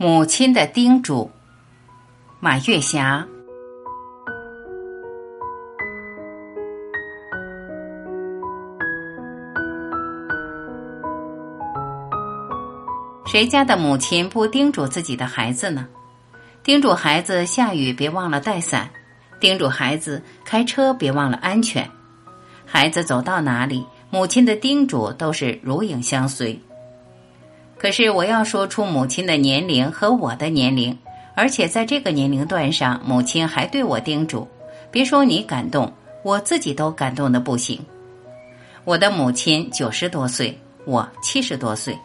母亲的叮嘱，马月霞。谁家的母亲不叮嘱自己的孩子呢？叮嘱孩子下雨别忘了带伞，叮嘱孩子开车别忘了安全。孩子走到哪里，母亲的叮嘱都是如影相随。可是我要说出母亲的年龄和我的年龄，而且在这个年龄段上，母亲还对我叮嘱。别说你感动，我自己都感动的不行。我的母亲九十多岁，我七十多岁。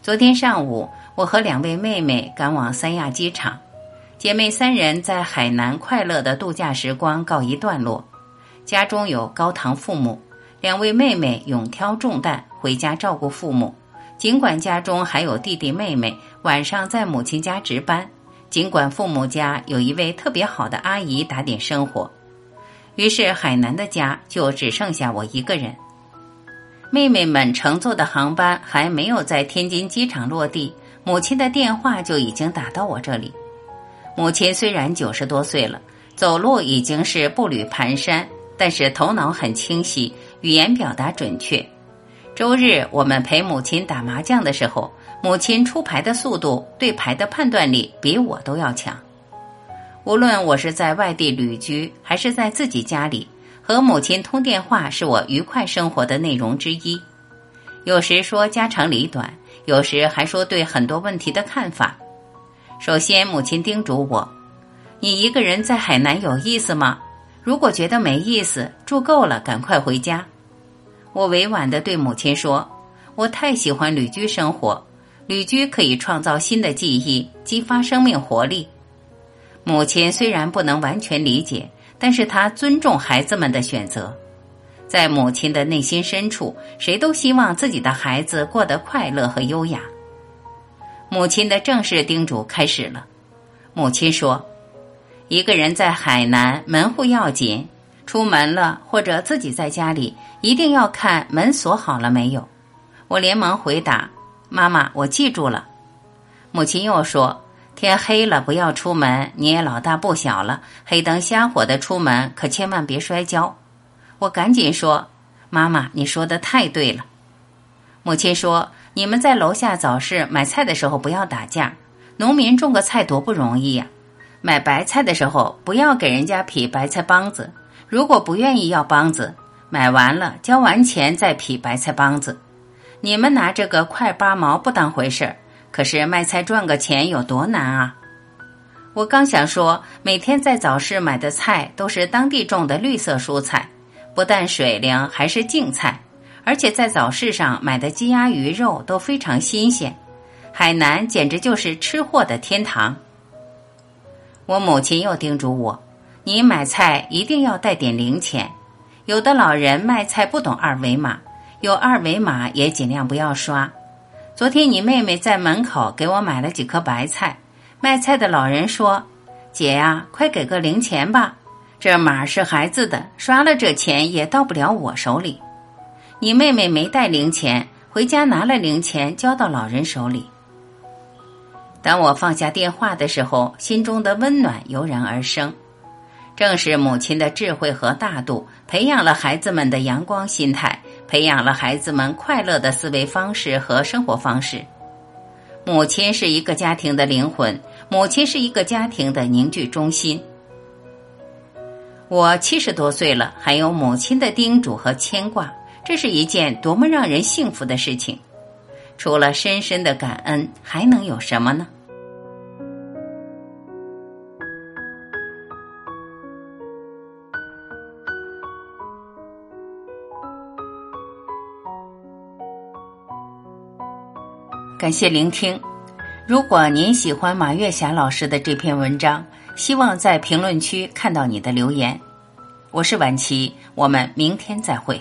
昨天上午，我和两位妹妹赶往三亚机场，姐妹三人在海南快乐的度假时光告一段落。家中有高堂父母，两位妹妹勇挑重担回家照顾父母。尽管家中还有弟弟妹妹，晚上在母亲家值班；尽管父母家有一位特别好的阿姨打点生活，于是海南的家就只剩下我一个人。妹妹们乘坐的航班还没有在天津机场落地，母亲的电话就已经打到我这里。母亲虽然九十多岁了，走路已经是步履蹒跚，但是头脑很清晰，语言表达准确。周日，我们陪母亲打麻将的时候，母亲出牌的速度、对牌的判断力比我都要强。无论我是在外地旅居，还是在自己家里，和母亲通电话是我愉快生活的内容之一。有时说家长里短，有时还说对很多问题的看法。首先，母亲叮嘱我：“你一个人在海南有意思吗？如果觉得没意思，住够了，赶快回家。”我委婉的对母亲说：“我太喜欢旅居生活，旅居可以创造新的记忆，激发生命活力。”母亲虽然不能完全理解，但是她尊重孩子们的选择。在母亲的内心深处，谁都希望自己的孩子过得快乐和优雅。母亲的正式叮嘱开始了。母亲说：“一个人在海南，门户要紧。”出门了，或者自己在家里，一定要看门锁好了没有。我连忙回答：“妈妈，我记住了。”母亲又说：“天黑了，不要出门。你也老大不小了，黑灯瞎火的出门，可千万别摔跤。”我赶紧说：“妈妈，你说的太对了。”母亲说：“你们在楼下早市买菜的时候不要打架，农民种个菜多不容易呀。买白菜的时候不要给人家劈白菜帮子。”如果不愿意要帮子，买完了交完钱再劈白菜帮子。你们拿这个快八毛不当回事儿，可是卖菜赚个钱有多难啊？我刚想说，每天在早市买的菜都是当地种的绿色蔬菜，不但水灵，还是净菜，而且在早市上买的鸡鸭鱼肉都非常新鲜。海南简直就是吃货的天堂。我母亲又叮嘱我。你买菜一定要带点零钱，有的老人卖菜不懂二维码，有二维码也尽量不要刷。昨天你妹妹在门口给我买了几颗白菜，卖菜的老人说：“姐呀，快给个零钱吧，这码是孩子的，刷了这钱也到不了我手里。”你妹妹没带零钱，回家拿了零钱交到老人手里。当我放下电话的时候，心中的温暖油然而生。正是母亲的智慧和大度，培养了孩子们的阳光心态，培养了孩子们快乐的思维方式和生活方式。母亲是一个家庭的灵魂，母亲是一个家庭的凝聚中心。我七十多岁了，还有母亲的叮嘱和牵挂，这是一件多么让人幸福的事情！除了深深的感恩，还能有什么呢？感谢聆听。如果您喜欢马月霞老师的这篇文章，希望在评论区看到你的留言。我是晚琪，我们明天再会。